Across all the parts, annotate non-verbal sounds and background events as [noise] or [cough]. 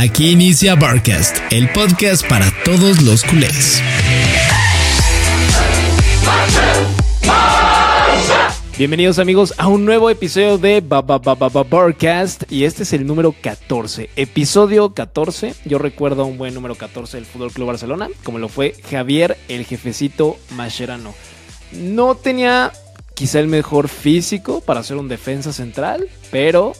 Aquí inicia Barcast, el podcast para todos los culés. Bienvenidos amigos a un nuevo episodio de Barcast y este es el número 14, episodio 14. Yo recuerdo un buen número 14 del Fútbol Club Barcelona, como lo fue Javier el jefecito Mascherano. No tenía quizá el mejor físico para ser un defensa central, pero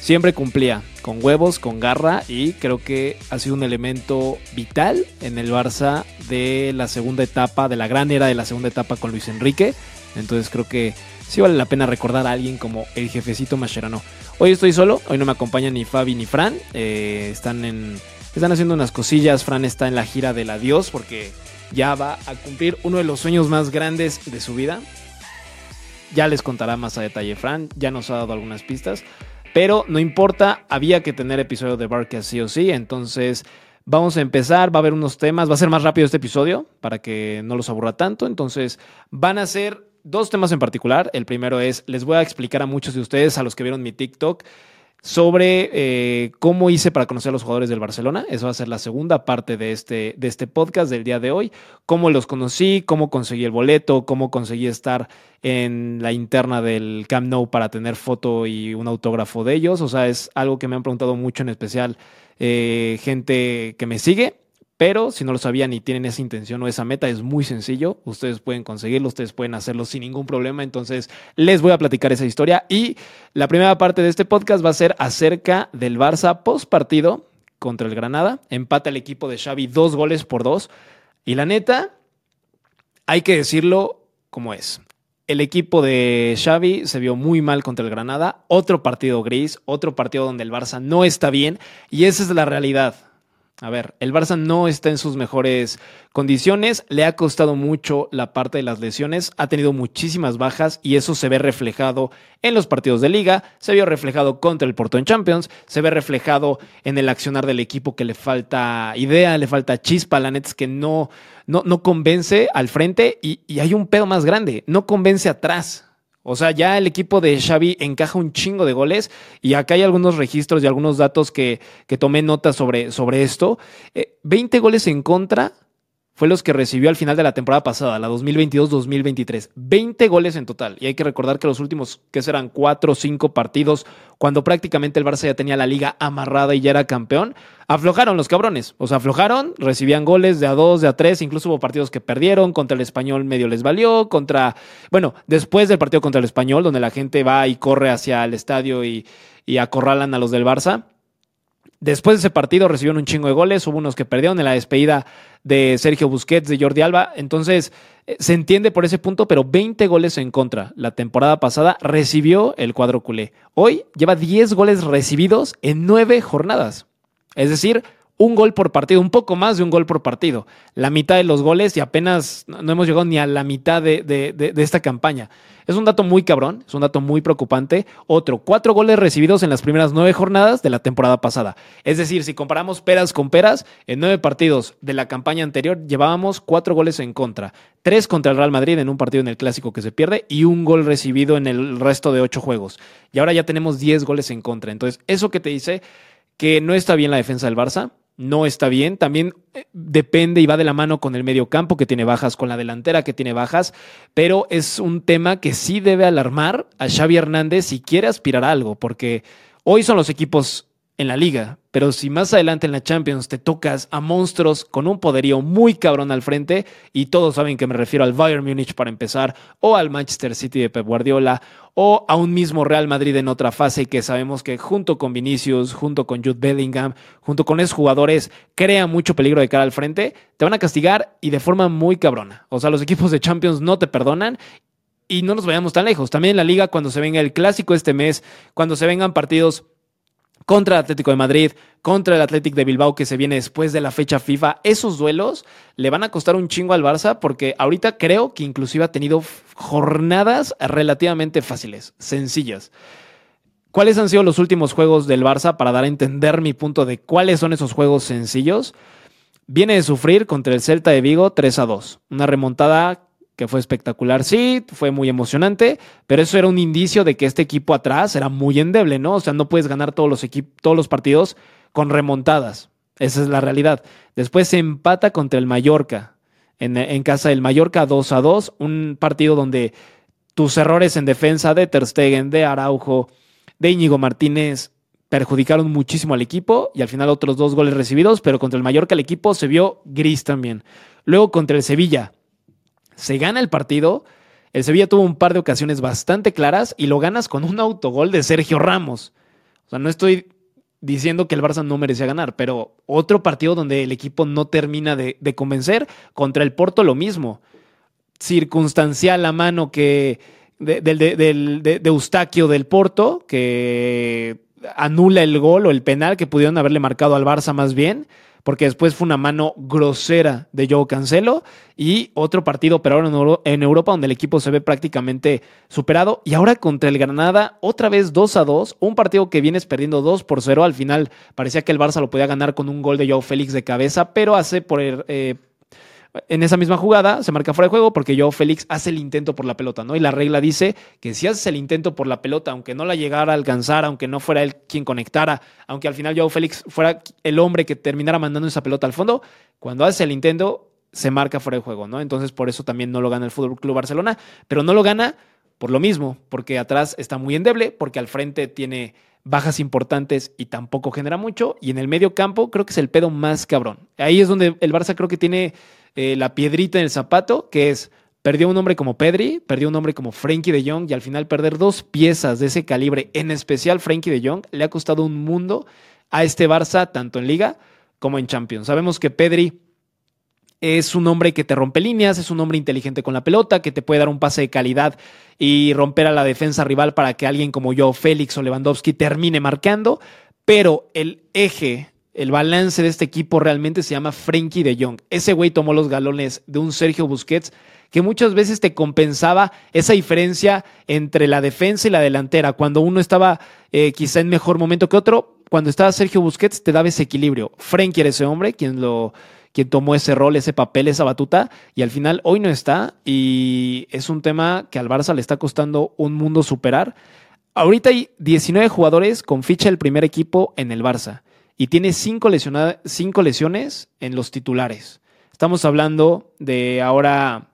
siempre cumplía con huevos, con garra y creo que ha sido un elemento vital en el Barça de la segunda etapa, de la gran era de la segunda etapa con Luis Enrique. Entonces creo que sí vale la pena recordar a alguien como el jefecito Mascherano. Hoy estoy solo, hoy no me acompañan ni Fabi ni Fran. Eh, están, en, están haciendo unas cosillas. Fran está en la gira del adiós porque ya va a cumplir uno de los sueños más grandes de su vida. Ya les contará más a detalle Fran, ya nos ha dado algunas pistas. Pero no importa, había que tener episodio de Barca sí o sí. Entonces vamos a empezar, va a haber unos temas, va a ser más rápido este episodio para que no los aburra tanto. Entonces van a ser dos temas en particular. El primero es, les voy a explicar a muchos de ustedes, a los que vieron mi TikTok, sobre eh, cómo hice para conocer a los jugadores del Barcelona. Eso va a ser la segunda parte de este, de este podcast del día de hoy. Cómo los conocí, cómo conseguí el boleto, cómo conseguí estar en la interna del Camp Nou para tener foto y un autógrafo de ellos. O sea, es algo que me han preguntado mucho, en especial eh, gente que me sigue. Pero si no lo sabían y tienen esa intención o esa meta, es muy sencillo. Ustedes pueden conseguirlo, ustedes pueden hacerlo sin ningún problema. Entonces, les voy a platicar esa historia. Y la primera parte de este podcast va a ser acerca del Barça post partido contra el Granada. Empata el equipo de Xavi dos goles por dos. Y la neta, hay que decirlo como es. El equipo de Xavi se vio muy mal contra el Granada. Otro partido gris, otro partido donde el Barça no está bien. Y esa es la realidad. A ver, el Barça no está en sus mejores condiciones, le ha costado mucho la parte de las lesiones, ha tenido muchísimas bajas y eso se ve reflejado en los partidos de liga, se vio reflejado contra el Porto en Champions, se ve reflejado en el accionar del equipo que le falta idea, le falta chispa, la neta es que no, no, no convence al frente y, y hay un pedo más grande, no convence atrás. O sea, ya el equipo de Xavi encaja un chingo de goles y acá hay algunos registros y algunos datos que, que tomé nota sobre, sobre esto. 20 eh, goles en contra fue los que recibió al final de la temporada pasada, la 2022-2023. 20 goles en total. Y hay que recordar que los últimos, que serán 4 o 5 partidos, cuando prácticamente el Barça ya tenía la liga amarrada y ya era campeón, aflojaron los cabrones. O sea, aflojaron, recibían goles de a 2, de a 3, incluso hubo partidos que perdieron, contra el español medio les valió, contra, bueno, después del partido contra el español, donde la gente va y corre hacia el estadio y, y acorralan a los del Barça Después de ese partido recibieron un chingo de goles, hubo unos que perdieron en la despedida de Sergio Busquets, de Jordi Alba, entonces eh, se entiende por ese punto, pero 20 goles en contra. La temporada pasada recibió el cuadro culé. Hoy lleva 10 goles recibidos en 9 jornadas. Es decir, un gol por partido, un poco más de un gol por partido. La mitad de los goles y apenas no hemos llegado ni a la mitad de, esta campaña. Es un dato muy cabrón, es un dato muy preocupante. Otro, cuatro goles recibidos en las primeras nueve jornadas de la temporada pasada. Es decir, si comparamos peras con peras, en nueve partidos de la campaña anterior llevábamos cuatro goles en contra. Tres contra el Real Madrid en un partido en el clásico que se pierde y un gol recibido en el resto de ocho juegos. Y ahora ya tenemos diez goles en contra. Entonces, eso que te dice que no está bien la defensa del Barça, no está bien. También eh, depende y va de la mano con el medio campo que tiene bajas, con la delantera que tiene bajas, pero es un tema que sí debe alarmar a Xavi Hernández si quiere aspirar a algo, porque hoy son los equipos en la liga, pero si más adelante en la Champions te tocas a monstruos con un poderío muy cabrón al frente, y todos saben que me refiero al Bayern Múnich para empezar, o al Manchester City de Pep Guardiola, o a un mismo Real Madrid en otra fase que sabemos que junto con Vinicius, junto con Jude Bellingham, junto con esos jugadores, crea mucho peligro de cara al frente, te van a castigar y de forma muy cabrona. O sea, los equipos de Champions no te perdonan y no nos vayamos tan lejos. También en la liga, cuando se venga el clásico este mes, cuando se vengan partidos contra el Atlético de Madrid, contra el Atlético de Bilbao que se viene después de la fecha FIFA, esos duelos le van a costar un chingo al Barça porque ahorita creo que inclusive ha tenido jornadas relativamente fáciles, sencillas. ¿Cuáles han sido los últimos juegos del Barça para dar a entender mi punto de cuáles son esos juegos sencillos? Viene de sufrir contra el Celta de Vigo 3 a 2, una remontada que fue espectacular, sí, fue muy emocionante, pero eso era un indicio de que este equipo atrás era muy endeble, ¿no? O sea, no puedes ganar todos los, todos los partidos con remontadas. Esa es la realidad. Después se empata contra el Mallorca, en, casa del Mallorca 2 a 2, un partido donde tus errores en defensa de Ter Stegen, de Araujo, de Íñigo Martínez perjudicaron muchísimo al equipo y al final otros dos goles recibidos, pero contra el Mallorca el equipo se vio gris también. Luego contra el Sevilla se gana el partido, el Sevilla tuvo un par de ocasiones bastante claras y lo ganas con un autogol de Sergio Ramos. O sea, no estoy diciendo que el Barça no merecía ganar, pero otro partido donde el equipo no termina de, convencer, contra el Porto lo mismo. Circunstancial la mano que de, de, Eustaquio del Porto, que anula el gol o el penal que pudieron haberle marcado al Barça más bien porque después fue una mano grosera de Joe Cancelo y otro partido, pero ahora en Europa, donde el equipo se ve prácticamente superado. Y ahora contra el Granada, otra vez 2 a 2, un partido que vienes perdiendo 2 por 0. Al final parecía que el Barça lo podía ganar con un gol de Joe Félix de cabeza, pero hace por, eh, en esa misma jugada se marca fuera de juego porque Joao Félix hace el intento por la pelota, ¿no? Y la regla dice que si haces el intento por la pelota, aunque no la llegara a alcanzar, aunque no fuera él quien conectara, aunque al final Joao Félix fuera el hombre que terminara mandando esa pelota al fondo, cuando haces el intento se marca fuera de juego, ¿no? Entonces por eso también no lo gana el Fútbol Club Barcelona, pero no lo gana por lo mismo, porque atrás está muy endeble, porque al frente tiene bajas importantes y tampoco genera mucho, y en el medio campo creo que es el pedo más cabrón. Ahí es donde el Barça creo que tiene eh, la piedrita en el zapato, que es perdió un hombre como Pedri, perdió un hombre como Frankie de Jong y al final perder dos piezas de ese calibre, en especial Frankie de Jong, le ha costado un mundo a este Barça, tanto en liga como en Champions. Sabemos que Pedri es un hombre que te rompe líneas, es un hombre inteligente con la pelota, que te puede dar un pase de calidad y romper a la defensa rival para que alguien como yo, Félix o Lewandowski termine marcando, pero el eje el balance de este equipo realmente se llama Frankie de Jong. Ese güey tomó los galones de un Sergio Busquets que muchas veces te compensaba esa diferencia entre la defensa y la delantera. Cuando uno estaba eh, quizá en mejor momento que otro, cuando estaba Sergio Busquets te daba ese equilibrio. Frankie era ese hombre quien lo quien tomó ese rol, ese papel, esa batuta, y al final hoy no está, y es un tema que al Barça le está costando un mundo superar. Ahorita hay 19 jugadores con ficha del primer equipo en el Barça y tiene cinco, cinco lesiones en los titulares. Estamos hablando de ahora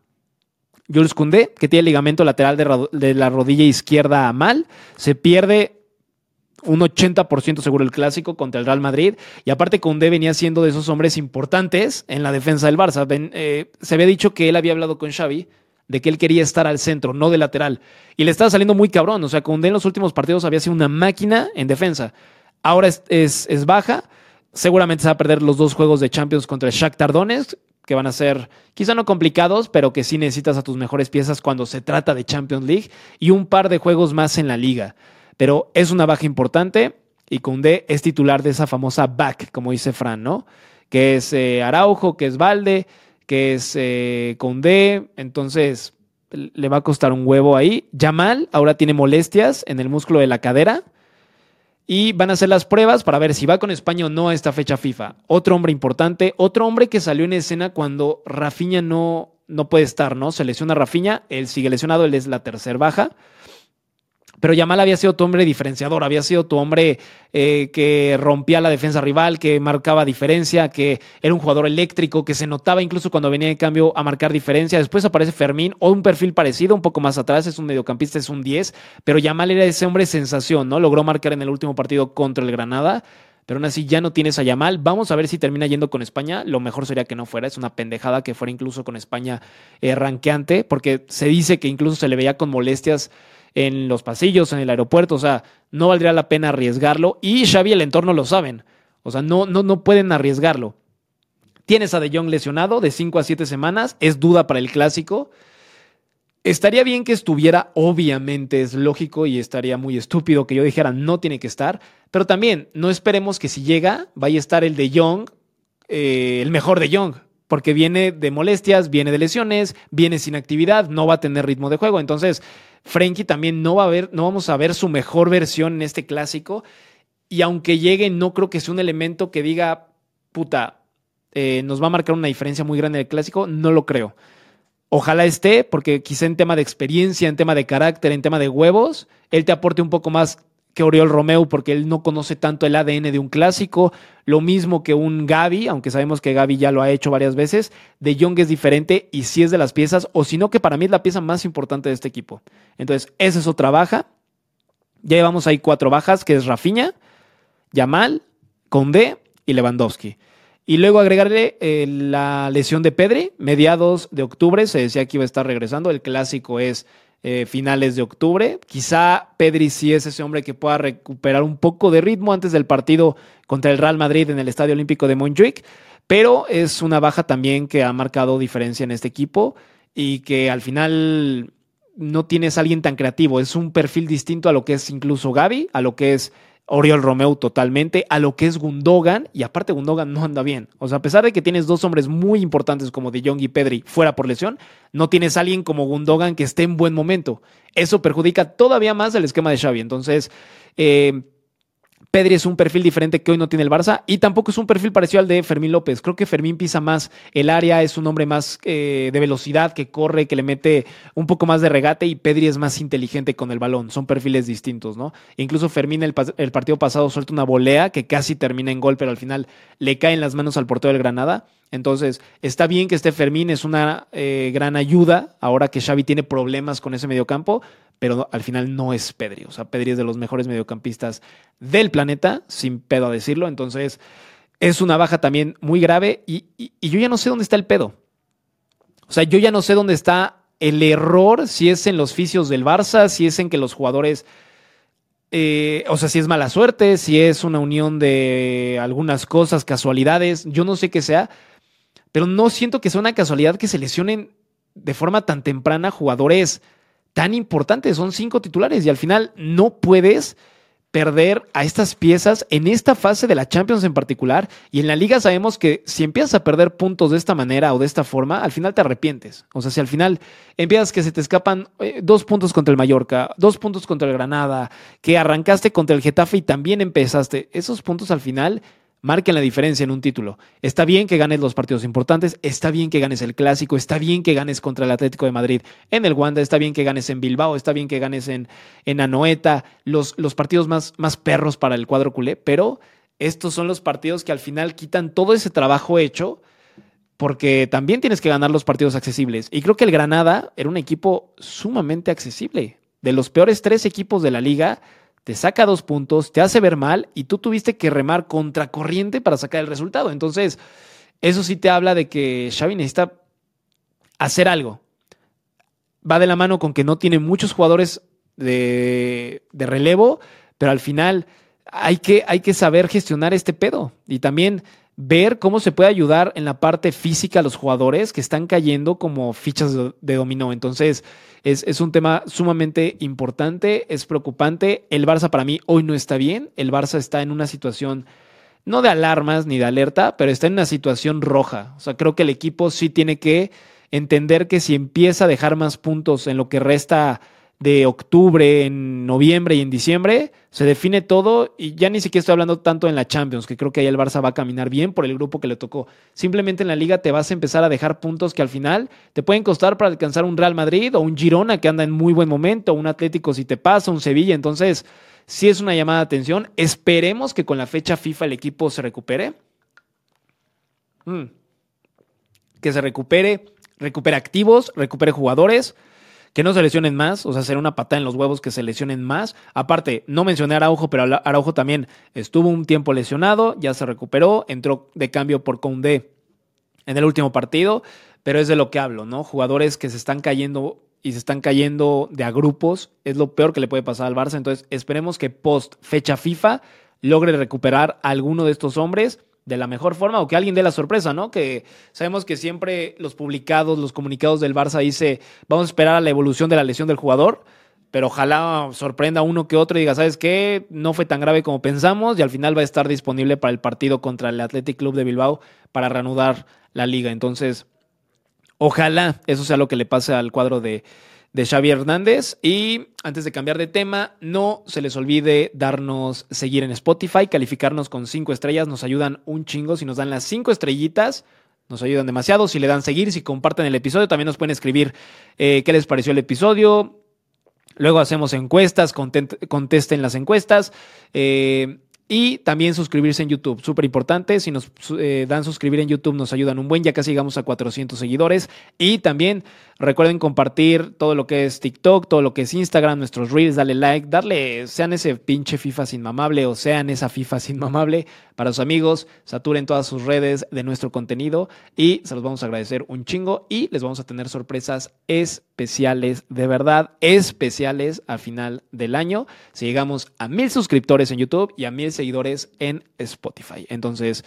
Jules Koundé, que tiene ligamento lateral de, la rodilla izquierda mal, se pierde un 80% seguro el clásico contra el Real Madrid. Y aparte, Koundé venía siendo de esos hombres importantes en la defensa del Barça. Eh, se había dicho que él había hablado con Xavi de que él quería estar al centro, no de lateral. Y le estaba saliendo muy cabrón. O sea, Koundé en los últimos partidos había sido una máquina en defensa. Ahora es, baja. Seguramente se va a perder los dos juegos de Champions contra el Shakhtar Donetsk, que van a ser quizá no complicados, pero que sí necesitas a tus mejores piezas cuando se trata de Champions League y un par de juegos más en la liga. Pero es una baja importante y Koundé es titular de esa famosa back, como dice Fran, ¿no? Que es eh, Araujo, que es Valde, que es eh, Koundé, entonces le va a costar un huevo ahí. Yamal ahora tiene molestias en el músculo de la cadera y van a hacer las pruebas para ver si va con España o no a esta fecha FIFA. Otro hombre importante, otro hombre que salió en escena cuando Rafinha no, no puede estar, ¿no? Se lesiona Rafinha, él sigue lesionado, él es la tercera baja. Pero Yamal había sido tu hombre diferenciador, había sido tu hombre eh, que rompía la defensa rival, que marcaba diferencia, que era un jugador eléctrico, que se notaba incluso cuando venía de cambio a marcar diferencia. Después aparece Fermín, o un perfil parecido, un poco más atrás, es un mediocampista, es un 10, pero Yamal era ese hombre sensación, ¿no? Logró marcar en el último partido contra el Granada pero aún así ya no tienes a Yamal. Vamos a ver si termina yendo con España. Lo mejor sería que no fuera. Es una pendejada que fuera incluso con España eh, ranqueante, porque se dice que incluso se le veía con molestias en los pasillos, en el aeropuerto, o sea, no valdría la pena arriesgarlo y Xavi y el entorno lo saben, o sea, no, no, no pueden arriesgarlo. Tienes a De Jong lesionado de 5 a 7 semanas, es duda para el clásico. Estaría bien que estuviera, obviamente es lógico y estaría muy estúpido que yo dijera no tiene que estar, pero también no esperemos que si llega vaya a estar el de Jong, eh, el mejor de Jong, porque viene de molestias, viene de lesiones, viene sin actividad, no va a tener ritmo de juego. Entonces, Frankie también no va a ver, no vamos a ver su mejor versión en este clásico. Y aunque llegue, no creo que sea un elemento que diga, puta, eh, nos va a marcar una diferencia muy grande del clásico. No lo creo. Ojalá esté, porque quizá en tema de experiencia, en tema de carácter, en tema de huevos, él te aporte un poco más que Oriol Romeu porque él no conoce tanto el ADN de un clásico. Lo mismo que un Gaby, aunque sabemos que Gaby ya lo ha hecho varias veces. De Jong es diferente y si es de las piezas, o si no, que para mí es la pieza más importante de este equipo. Entonces, esa es otra baja. Ya llevamos ahí cuatro bajas, que es Rafinha, Yamal, Condé y Lewandowski. Y luego agregarle eh, la lesión de Pedri, mediados de octubre, se decía que iba a estar regresando. El clásico es eh, finales de octubre. Quizá Pedri sí es ese hombre que pueda recuperar un poco de ritmo antes del partido contra el Real Madrid en el Estadio Olímpico de Montjuic, pero es una baja también que ha marcado diferencia en este equipo y que al final no tienes alguien tan creativo. Es un perfil distinto a lo que es incluso Gaby, a lo que es Oriol Romeu totalmente, a lo que es Gundogan, y aparte Gundogan no anda bien. O sea, a pesar de que tienes dos hombres muy importantes como De Jong y Pedri fuera por lesión, no tienes alguien como Gundogan que esté en buen momento. Eso perjudica todavía más el esquema de Xavi. Entonces, eh, Pedri es un perfil diferente que hoy no tiene el Barça y tampoco es un perfil parecido al de Fermín López. Creo que Fermín pisa más el área, es un hombre más eh, de velocidad, que corre, que le mete un poco más de regate y Pedri es más inteligente con el balón. Son perfiles distintos, ¿no? Incluso Fermín el, partido pasado suelta una volea que casi termina en gol, pero al final le cae en las manos al portero del Granada. Entonces, está bien que esté Fermín, es una eh, gran ayuda ahora que Xavi tiene problemas con ese mediocampo, pero al final no es Pedri. O sea, Pedri es de los mejores mediocampistas del planeta, sin pedo a decirlo. Entonces, es una baja también muy grave y, yo ya no sé dónde está el pedo. O sea, yo ya no sé dónde está el error, si es en los fisios del Barça, si es en que los jugadores, eh, o sea, si es mala suerte, si es una unión de algunas cosas, casualidades, yo no sé qué sea, pero no siento que sea una casualidad que se lesionen de forma tan temprana jugadores tan importantes. Son cinco titulares y al final no puedes perder a estas piezas en esta fase de la Champions en particular. Y en la liga sabemos que si empiezas a perder puntos de esta manera o de esta forma, al final te arrepientes. O sea, si al final empiezas que se te escapan eh, dos puntos contra el Mallorca, dos puntos contra el Granada, que arrancaste contra el Getafe y también empezaste, esos puntos al final marquen la diferencia en un título. Está bien que ganes los partidos importantes, está bien que ganes el clásico, está bien que ganes contra el Atlético de Madrid en el Wanda, está bien que ganes en Bilbao, está bien que ganes en, en Anoeta, los, los partidos más, más perros para el cuadro culé, pero estos son los partidos que al final quitan todo ese trabajo hecho porque también tienes que ganar los partidos accesibles. Y creo que el Granada era un equipo sumamente accesible. De los peores tres equipos de la liga, te saca dos puntos, te hace ver mal y tú tuviste que remar contracorriente para sacar el resultado. Entonces, eso sí te habla de que Xavi necesita hacer algo. Va de la mano con que no tiene muchos jugadores de, de relevo, pero al final hay que, hay que saber gestionar este pedo. Y también ver cómo se puede ayudar en la parte física a los jugadores que están cayendo como fichas de, dominó. Entonces, es, es, un tema sumamente importante, es preocupante. El Barça para mí hoy no está bien. El Barça está en una situación no de alarmas ni de alerta, pero está en una situación roja. O sea, creo que el equipo sí tiene que entender que si empieza a dejar más puntos en lo que resta de octubre, en noviembre y en diciembre, se define todo y ya ni siquiera estoy hablando tanto en la Champions, que creo que ahí el Barça va a caminar bien por el grupo que le tocó. Simplemente en la liga te vas a empezar a dejar puntos que al final te pueden costar para alcanzar un Real Madrid o un Girona que anda en muy buen momento, un Atlético si te pasa, un Sevilla. Entonces, sí es una llamada de atención. Esperemos que con la fecha FIFA el equipo se recupere. Mm. Que se recupere, recupere activos, recupere jugadores que no se lesionen más, o sea, será una patada en los huevos que se lesionen más. Aparte, no mencioné Araujo, pero Araujo también estuvo un tiempo lesionado, ya se recuperó, entró de cambio por Conde en el último partido, pero es de lo que hablo, ¿no? Jugadores que se están cayendo y se están cayendo de a grupos, es lo peor que le puede pasar al Barça, entonces esperemos que post fecha FIFA logre recuperar a alguno de estos hombres de la mejor forma o que alguien dé la sorpresa, ¿no? Que sabemos que siempre los publicados, los comunicados del Barça dice, vamos a esperar a la evolución de la lesión del jugador, pero ojalá sorprenda uno que otro y diga, ¿sabes qué? No fue tan grave como pensamos y al final va a estar disponible para el partido contra el Athletic Club de Bilbao para reanudar la liga. Entonces, ojalá eso sea lo que le pase al cuadro de, de Xavi Hernández. Y antes de cambiar de tema, no se les olvide darnos seguir en Spotify, calificarnos con cinco estrellas, nos ayudan un chingo. Si nos dan las cinco estrellitas, nos ayudan demasiado. Si le dan seguir, si comparten el episodio, también nos pueden escribir eh, qué les pareció el episodio. Luego hacemos encuestas, contesten las encuestas. Eh, y también suscribirse en YouTube, súper importante. Si nos eh, dan suscribir en YouTube nos ayudan un buen, ya casi llegamos a 400 seguidores. Y también recuerden compartir todo lo que es TikTok, todo lo que es Instagram, nuestros reels, darle like, darle, sean ese pinche FIFA sin mamable o sean esa FIFA sin mamable para sus amigos, saturen todas sus redes de nuestro contenido y se los vamos a agradecer un chingo y les vamos a tener sorpresas especiales, de verdad, especiales a final del año. Si llegamos a mil suscriptores en YouTube y a mil seguidores en Spotify. Entonces,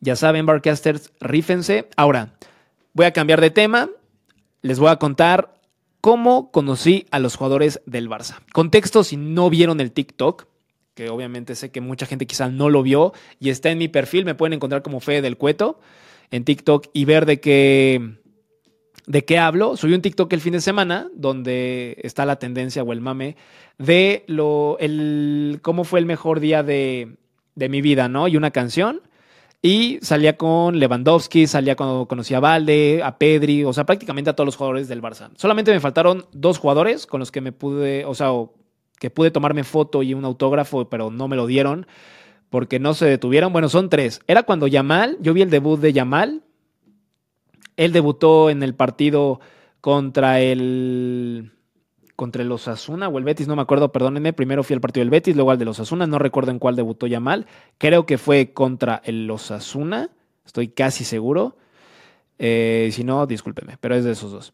ya saben, Barcasters, rífense. Ahora, voy a cambiar de tema. Les voy a contar cómo conocí a los jugadores del Barça. Contexto si no vieron el TikTok, que obviamente sé que mucha gente quizá no lo vio y está en mi perfil, me pueden encontrar como Fe del Cueto en TikTok y ver de qué ¿De qué hablo? Subí un TikTok el fin de semana donde está la tendencia o el mame de lo, el, cómo fue el mejor día de, de mi vida, ¿no? Y una canción. Y salía con Lewandowski, salía cuando conocí a Valde, a Pedri, o sea, prácticamente a todos los jugadores del Barça. Solamente me faltaron dos jugadores con los que me pude, o sea, que pude tomarme foto y un autógrafo, pero no me lo dieron porque no se detuvieron. Bueno, son tres. Era cuando Yamal, yo vi el debut de Yamal, él debutó en el partido contra el contra el Osasuna o el Betis, no me acuerdo, perdónenme. Primero fui al partido del Betis, luego al de los Osasuna, no recuerdo en cuál debutó Yamal. Creo que fue contra el Osasuna, estoy casi seguro. Eh, si no, discúlpeme, pero es de esos dos.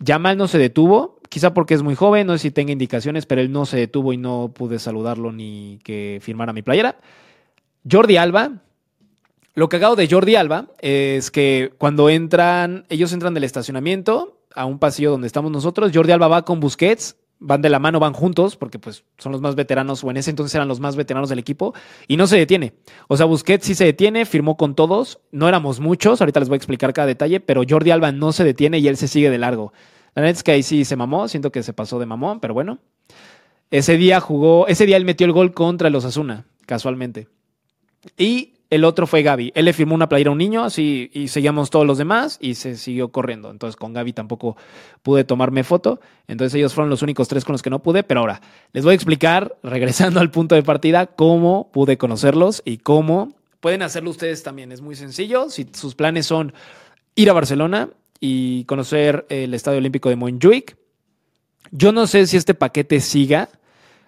Yamal no se detuvo, quizá porque es muy joven, no sé si tenga indicaciones, pero él no se detuvo y no pude saludarlo ni que firmara mi playera. Jordi Alba, lo cagado de Jordi Alba es que cuando entran, ellos entran del estacionamiento a un pasillo donde estamos nosotros, Jordi Alba va con Busquets, van de la mano, van juntos, porque pues son los más veteranos, o en ese entonces eran los más veteranos del equipo, y no se detiene. O sea, Busquets sí se detiene, firmó con todos, no éramos muchos, ahorita les voy a explicar cada detalle, pero Jordi Alba no se detiene y él se sigue de largo. La neta es que ahí sí se mamó, siento que se pasó de mamón, pero bueno. Ese día jugó, ese día él metió el gol contra los Asuna, casualmente. Y el otro fue Gaby. Él le firmó una playera a un niño, así, y seguíamos todos los demás, y se siguió corriendo. Entonces con Gaby tampoco pude tomarme foto. Entonces ellos fueron los únicos tres con los que no pude. Pero ahora, les voy a explicar, [laughs] regresando al punto de partida, cómo pude conocerlos y cómo pueden hacerlo ustedes también. Es muy sencillo. Si sus planes son ir a Barcelona y conocer el Estadio Olímpico de Montjuic, yo no sé si este paquete siga.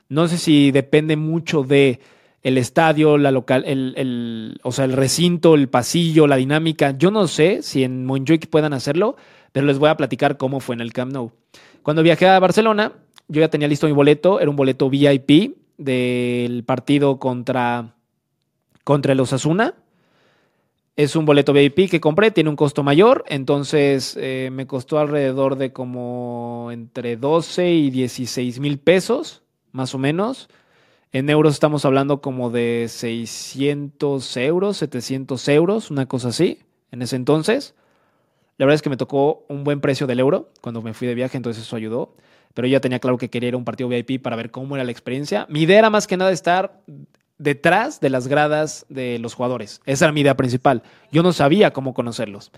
No sé si depende mucho de el estadio, la local, el, o sea, el recinto, el pasillo, la dinámica. Yo no sé si en Montjuic puedan hacerlo, pero les voy a platicar cómo fue en el Camp Nou. Cuando viajé a Barcelona, yo ya tenía listo mi boleto, era un boleto VIP del partido contra, contra el Osasuna. Es un boleto VIP que compré, tiene un costo mayor, entonces eh, me costó alrededor de como entre 12 y 16 mil pesos, más o menos. En euros estamos hablando como de 600 euros, 700 euros, una cosa así, en ese entonces. La verdad es que me tocó un buen precio del euro cuando me fui de viaje, entonces eso ayudó. Pero ya tenía claro que quería ir a un partido VIP para ver cómo era la experiencia. Mi idea era más que nada estar detrás de las gradas de los jugadores. Esa era mi idea principal. Yo no sabía cómo conocerlos.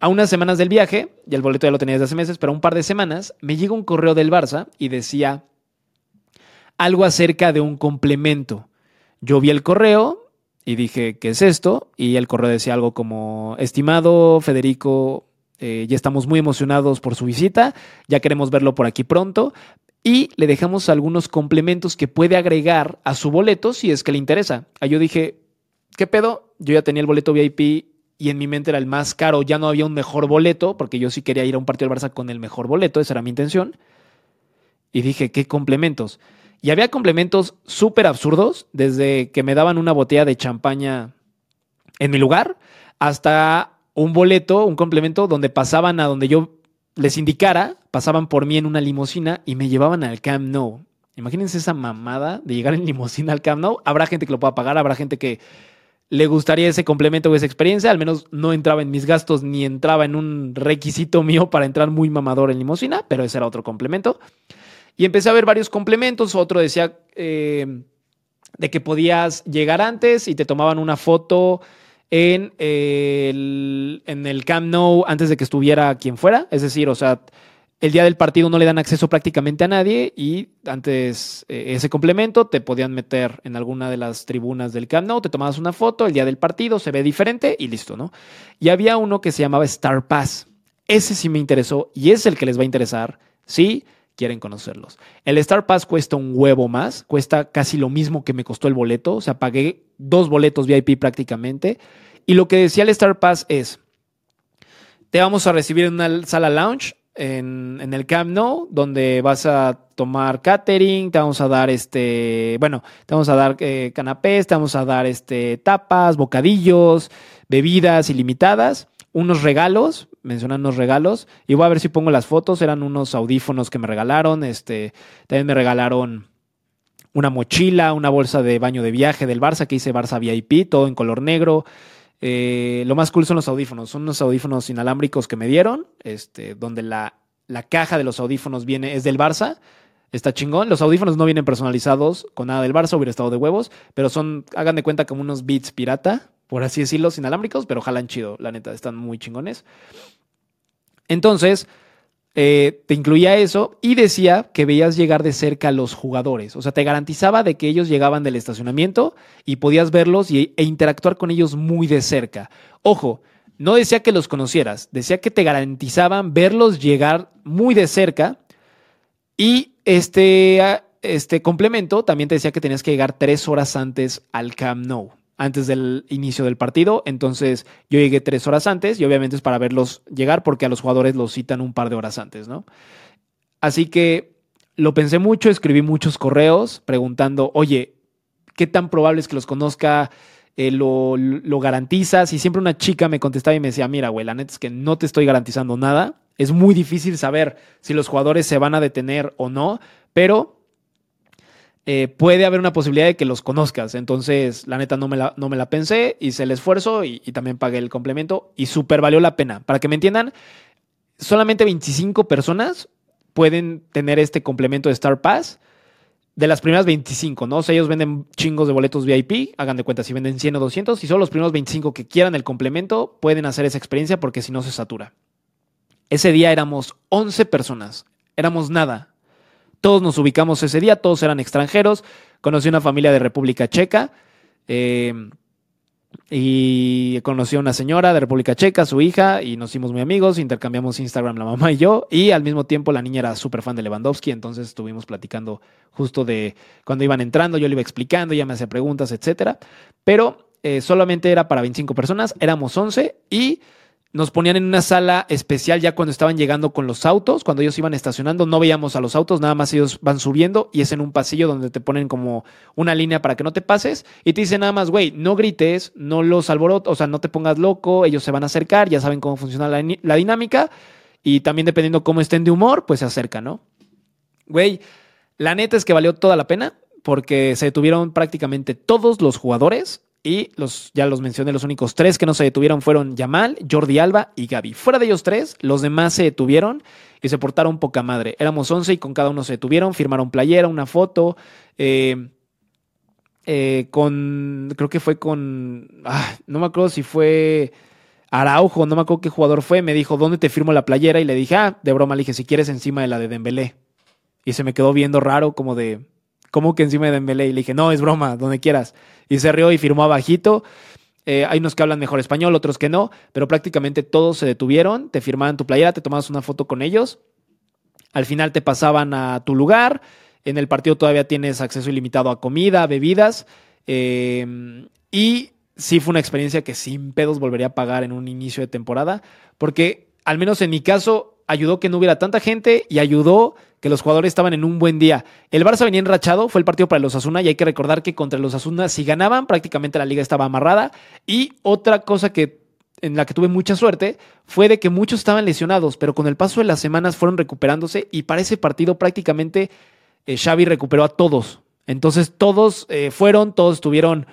A unas semanas del viaje, y el boleto ya lo tenía desde hace meses, pero a un par de semanas, me llega un correo del Barça y decía algo acerca de un complemento. Yo vi el correo y dije, ¿qué es esto? Y el correo decía algo como, estimado Federico, eh, ya estamos muy emocionados por su visita, ya queremos verlo por aquí pronto. Y le dejamos algunos complementos que puede agregar a su boleto si es que le interesa. Ahí yo dije, ¿qué pedo? Yo ya tenía el boleto VIP y en mi mente era el más caro, ya no había un mejor boleto, porque yo sí quería ir a un partido del Barça con el mejor boleto, esa era mi intención. Y dije, ¿qué complementos? Y había complementos súper absurdos, desde que me daban una botella de champaña en mi lugar, hasta un boleto, un complemento donde pasaban a donde yo les indicara, pasaban por mí en una limusina y me llevaban al Camp Nou. Imagínense esa mamada de llegar en limusina al Camp Nou. Habrá gente que lo pueda pagar, habrá gente que le gustaría ese complemento o esa experiencia. Al menos no entraba en mis gastos ni entraba en un requisito mío para entrar muy mamador en limusina, pero ese era otro complemento. Y empecé a ver varios complementos. Otro decía eh, de que podías llegar antes y te tomaban una foto en el, en el Camp Nou antes de que estuviera quien fuera. Es decir, o sea, el día del partido no le dan acceso prácticamente a nadie y antes eh, ese complemento te podían meter en alguna de las tribunas del Camp Nou, te tomabas una foto, el día del partido se ve diferente y listo, ¿no? Y había uno que se llamaba Star Pass. Ese sí me interesó y es el que les va a interesar si quieren conocerlos. El Star Pass cuesta un huevo más, cuesta casi lo mismo que me costó el boleto, o sea, pagué dos boletos VIP prácticamente. Y lo que decía el Star Pass es, te vamos a recibir en una sala lounge en, el Camp Nou, donde vas a tomar catering, te vamos a dar este, bueno, te vamos a dar eh, canapés, te vamos a dar este, tapas, bocadillos, bebidas ilimitadas, unos regalos, mencionan unos regalos, y voy a ver si pongo las fotos, eran unos audífonos que me regalaron, este, también me regalaron una mochila, una bolsa de baño de viaje del Barça que hice Barça VIP, todo en color negro, eh, lo más cool son los audífonos. Son unos audífonos inalámbricos que me dieron, este, donde la, la caja de los audífonos viene, es del Barça. Está chingón. Los audífonos no vienen personalizados con nada del Barça, hubiera estado de huevos, pero son, hagan de cuenta, como unos beats pirata, por así decirlo, inalámbricos, pero jalan chido, la neta, están muy chingones. Entonces, eh, te incluía eso y decía que veías llegar de cerca a los jugadores. O sea, te garantizaba de que ellos llegaban del estacionamiento y podías verlos y, e interactuar con ellos muy de cerca. Ojo, no decía que los conocieras, decía que te garantizaban verlos llegar muy de cerca y este, este complemento también te decía que tenías que llegar tres horas antes al Camp Nou antes del inicio del partido. Entonces yo llegué tres horas antes y obviamente es para verlos llegar porque a los jugadores los citan un par de horas antes, ¿no? Así que lo pensé mucho, escribí muchos correos preguntando, oye, ¿qué tan probable es que los conozca? Eh, lo, lo, garantizas? Y siempre una chica me contestaba y me decía, mira, güey, la neta es que no te estoy garantizando nada. Es muy difícil saber si los jugadores se van a detener o no, pero eh, puede haber una posibilidad de que los conozcas. Entonces, la neta, no me la, no me la pensé, hice el esfuerzo y, también pagué el complemento y súper valió la pena. Para que me entiendan, solamente 25 personas pueden tener este complemento de Star Pass de las primeras 25, ¿no? O sea, ellos venden chingos de boletos VIP, hagan de cuenta si venden 100 o 200, y solo los primeros 25 que quieran el complemento pueden hacer esa experiencia porque si no se satura. Ese día éramos 11 personas, éramos nada, todos nos ubicamos ese día, todos eran extranjeros. Conocí una familia de República Checa. Eh, y conocí a una señora de República Checa, su hija, y nos hicimos muy amigos, intercambiamos Instagram la mamá y yo, y al mismo tiempo la niña era súper fan de Lewandowski, entonces estuvimos platicando justo de cuando iban entrando, yo le iba explicando, ella me hacía preguntas, etcétera, pero eh, solamente era para 25 personas, éramos 11 y nos ponían en una sala especial ya cuando estaban llegando con los autos, cuando ellos iban estacionando, no veíamos a los autos, nada más ellos van subiendo y es en un pasillo donde te ponen como una línea para que no te pases y te dicen nada más, güey, no grites, no los alborotes, o sea, no te pongas loco, ellos se van a acercar, ya saben cómo funciona la, la dinámica y también dependiendo cómo estén de humor, pues se acercan, ¿no? Güey, la neta es que valió toda la pena porque se detuvieron prácticamente todos los jugadores y los, ya los mencioné, los únicos tres que no se detuvieron fueron Yamal, Jordi Alba y Gaby. Fuera de ellos tres, los demás se detuvieron y se portaron poca madre. Éramos 11 y con cada uno se detuvieron, firmaron playera, una foto. Eh, eh, con, creo que fue con, ah, no me acuerdo si fue Araujo, no me acuerdo qué jugador fue, me dijo, ¿dónde te firmo la playera? Y le dije, ah, de broma, le dije, si quieres encima de la de Dembélé. Y se me quedó viendo raro, como de, ¿cómo que encima de Dembélé? Y le dije, no, es broma, donde quieras y se rió y firmó abajito. Eh, hay unos que hablan mejor español, otros que no, pero prácticamente todos se detuvieron, te firmaban tu playera, te tomabas una foto con ellos, al final te pasaban a tu lugar, en el partido todavía tienes acceso ilimitado a comida, bebidas, eh, y sí fue una experiencia que sin pedos volvería a pagar en un inicio de temporada, porque al menos en mi caso ayudó que no hubiera tanta gente y ayudó que los jugadores estaban en un buen día. El Barça venía enrachado, fue el partido para los Asuna y hay que recordar que contra los Asuna si ganaban prácticamente la liga estaba amarrada y otra cosa que en la que tuve mucha suerte fue de que muchos estaban lesionados, pero con el paso de las semanas fueron recuperándose y para ese partido prácticamente eh, Xavi recuperó a todos. Entonces todos eh, fueron, todos estuvieron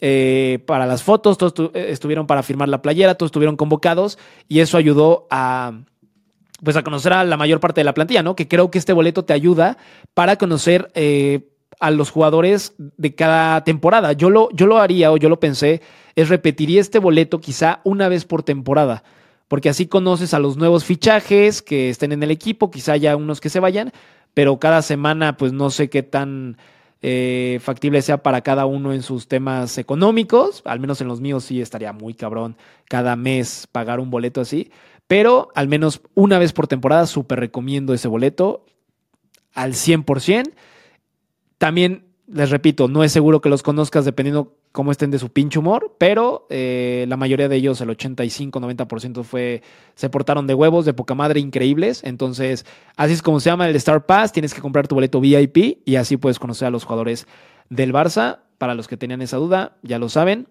eh, para las fotos, todos estuvieron para firmar la playera, todos estuvieron convocados y eso ayudó a, pues a conocer a la mayor parte de la plantilla, ¿no? Que creo que este boleto te ayuda para conocer eh, a los jugadores de cada temporada. Yo lo, yo lo haría o yo lo pensé, es repetiría este boleto quizá una vez por temporada. porque así conoces a los nuevos fichajes que estén en el equipo, quizá haya unos que se vayan, pero cada semana pues no sé qué tan eh, factible sea para cada uno en sus temas económicos, al menos en los míos sí estaría muy cabrón cada mes pagar un boleto así, pero al menos una vez por temporada súper recomiendo ese boleto al 100%. También les repito, no es seguro que los conozcas dependiendo cómo estén de su pinche humor, pero eh, la mayoría de ellos, el 85-90% fue, se portaron de huevos, de poca madre, increíbles. Entonces, así es como se llama el Star Pass, tienes que comprar tu boleto VIP y así puedes conocer a los jugadores del Barça. Para los que tenían esa duda, ya lo saben.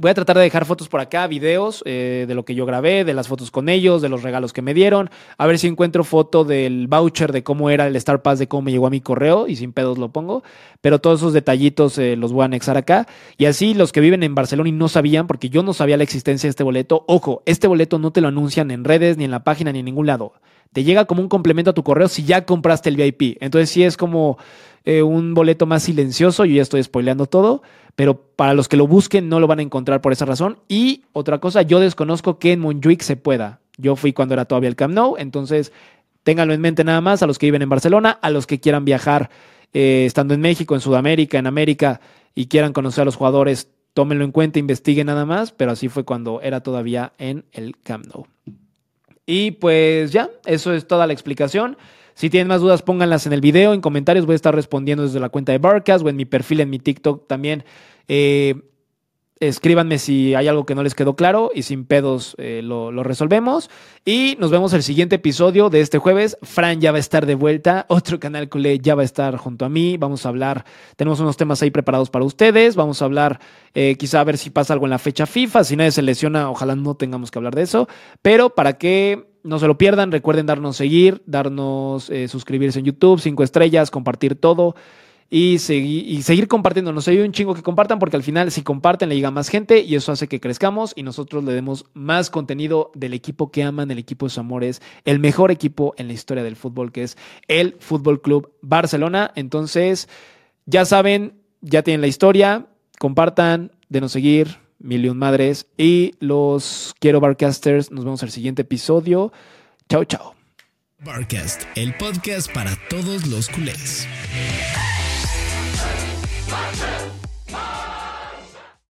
Voy a tratar de dejar fotos por acá, videos eh, de lo que yo grabé, de las fotos con ellos, de los regalos que me dieron. A ver si encuentro foto del voucher de cómo era el Star Pass, de cómo me llegó a mi correo y sin pedos lo pongo. Pero todos esos detallitos eh, los voy a anexar acá. Y así los que viven en Barcelona y no sabían, porque yo no sabía la existencia de este boleto. Ojo, este boleto no te lo anuncian en redes, ni en la página, ni en ningún lado. Te llega como un complemento a tu correo si ya compraste el VIP. Entonces sí es como eh, un boleto más silencioso. Yo ya estoy spoileando todo pero para los que lo busquen no lo van a encontrar por esa razón. Y otra cosa, yo desconozco que en Montjuic se pueda. Yo fui cuando era todavía el Camp Nou, entonces ténganlo en mente nada más a los que viven en Barcelona, a los que quieran viajar eh, estando en México, en Sudamérica, en América y quieran conocer a los jugadores, tómenlo en cuenta, investiguen nada más, pero así fue cuando era todavía en el Camp Nou. Y pues ya, eso es toda la explicación. Si tienen más dudas, pónganlas en el video, en comentarios. Voy a estar respondiendo desde la cuenta de Barcast o en mi perfil en mi TikTok también. Eh, escríbanme si hay algo que no les quedó claro y sin pedos eh, lo, resolvemos. Y nos vemos el siguiente episodio de este jueves. Fran ya va a estar de vuelta, [laughs] otro canal culé ya va a estar junto a mí. Vamos a hablar, tenemos unos temas ahí preparados para ustedes. Vamos a hablar eh, quizá a ver si pasa algo en la fecha FIFA. Si nadie se lesiona, ojalá no tengamos que hablar de eso. Pero para que no se lo pierdan, recuerden darnos seguir, darnos eh, suscribirse en YouTube, cinco estrellas, compartir todo y, seguir, y seguir compartiendo. Nos ayuda un chingo que compartan porque al final si comparten le llega más gente y eso hace que crezcamos y nosotros le demos más contenido del equipo que aman, el equipo de sus amores, el mejor equipo en la historia del fútbol que es el Fútbol Club Barcelona. Entonces, ya saben, ya tienen la historia, compartan, denos seguir, Million Madres. Y los quiero, Barcasters. Nos vemos en el siguiente episodio. Chao, chao. Barcast, el podcast para todos los culés.